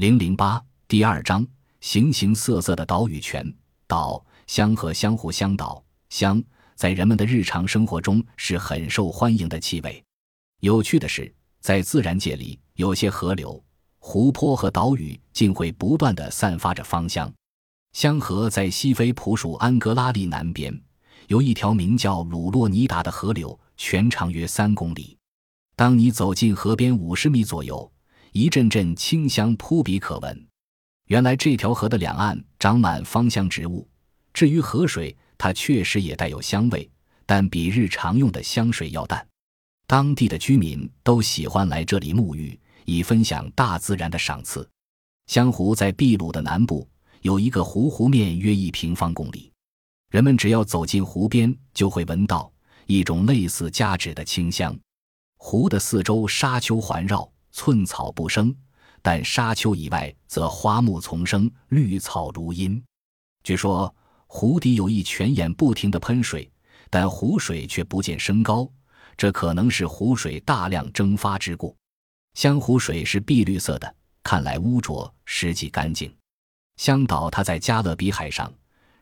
零零八第二章：形形色色的岛屿泉岛香和相互相岛香，在人们的日常生活中是很受欢迎的气味。有趣的是，在自然界里，有些河流、湖泊和岛屿竟会不断的散发着芳香。香河在西非普属安哥拉利南边，有一条名叫鲁洛尼达的河流，全长约三公里。当你走进河边五十米左右，一阵阵清香扑鼻可闻。原来这条河的两岸长满芳香植物。至于河水，它确实也带有香味，但比日常用的香水要淡。当地的居民都喜欢来这里沐浴，以分享大自然的赏赐。香湖在秘鲁的南部。有一个湖，湖面约一平方公里。人们只要走进湖边，就会闻到一种类似加脂的清香。湖的四周沙丘环绕，寸草不生，但沙丘以外则花木丛生，绿草如茵。据说湖底有一泉眼不停地喷水，但湖水却不见升高，这可能是湖水大量蒸发之故。香湖水是碧绿色的，看来污浊，实际干净。香岛，它在加勒比海上，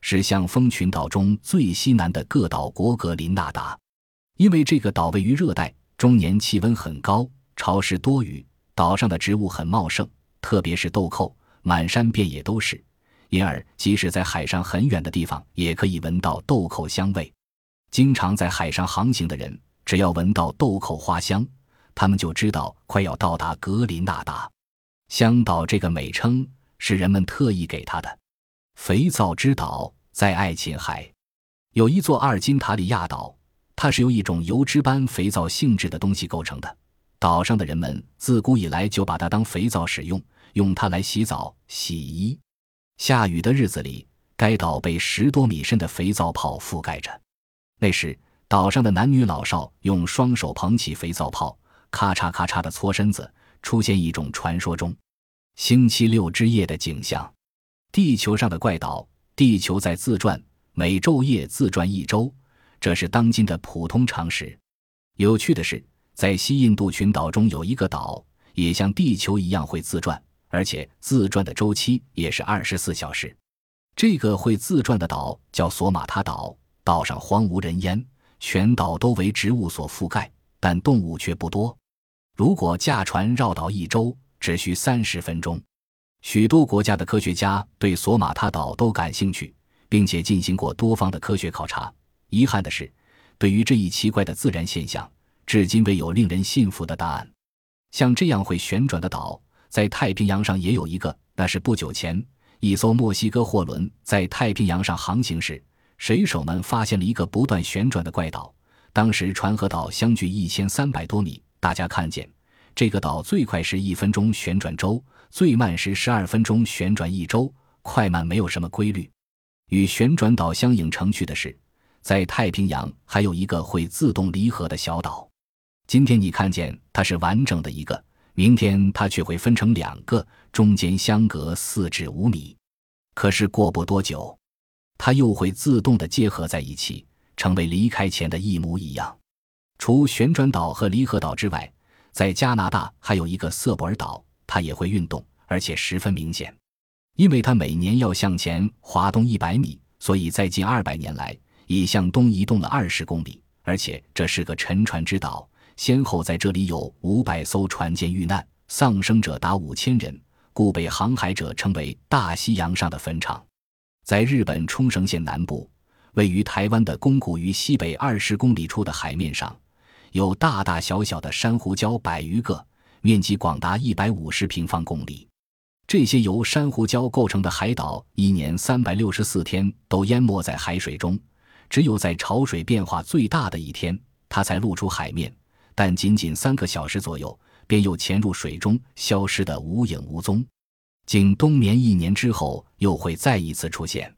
是向风群岛中最西南的各岛国格林纳达。因为这个岛位于热带，终年气温很高，潮湿多雨，岛上的植物很茂盛，特别是豆蔻，满山遍野都是。因而，即使在海上很远的地方，也可以闻到豆蔻香味。经常在海上航行的人，只要闻到豆蔻花香，他们就知道快要到达格林纳达。香岛这个美称。是人们特意给它的。肥皂之岛在爱琴海，有一座阿尔金塔里亚岛，它是由一种油脂般肥皂性质的东西构成的。岛上的人们自古以来就把它当肥皂使用，用它来洗澡、洗衣。下雨的日子里，该岛被十多米深的肥皂泡覆盖着。那时，岛上的男女老少用双手捧起肥皂泡，咔嚓咔嚓的搓身子，出现一种传说中。星期六之夜的景象，地球上的怪岛，地球在自转，每昼夜自转一周，这是当今的普通常识。有趣的是，在西印度群岛中有一个岛，也像地球一样会自转，而且自转的周期也是二十四小时。这个会自转的岛叫索马他岛，岛上荒无人烟，全岛都为植物所覆盖，但动物却不多。如果驾船绕岛一周，只需三十分钟，许多国家的科学家对索马他岛都感兴趣，并且进行过多方的科学考察。遗憾的是，对于这一奇怪的自然现象，至今未有令人信服的答案。像这样会旋转的岛，在太平洋上也有一个。那是不久前，一艘墨西哥货轮在太平洋上航行时，水手们发现了一个不断旋转的怪岛。当时船和岛相距一千三百多米，大家看见。这个岛最快是一分钟旋转周，最慢时十二分钟旋转一周，快慢没有什么规律。与旋转岛相映成趣的是，在太平洋还有一个会自动离合的小岛。今天你看见它是完整的一个，明天它却会分成两个，中间相隔四至五米。可是过不多久，它又会自动的结合在一起，成为离开前的一模一样。除旋转岛和离合岛之外，在加拿大还有一个瑟博尔岛，它也会运动，而且十分明显，因为它每年要向前滑动一百米，所以在近二百年来已向东移动了二十公里。而且这是个沉船之岛，先后在这里有五百艘船舰遇难，丧生者达五千人，故被航海者称为“大西洋上的坟场”。在日本冲绳县南部，位于台湾的宫古于西北二十公里处的海面上。有大大小小的珊瑚礁百余个，面积广达一百五十平方公里。这些由珊瑚礁构成的海岛，一年三百六十四天都淹没在海水中，只有在潮水变化最大的一天，它才露出海面，但仅仅三个小时左右，便又潜入水中，消失得无影无踪。仅冬眠一年之后，又会再一次出现。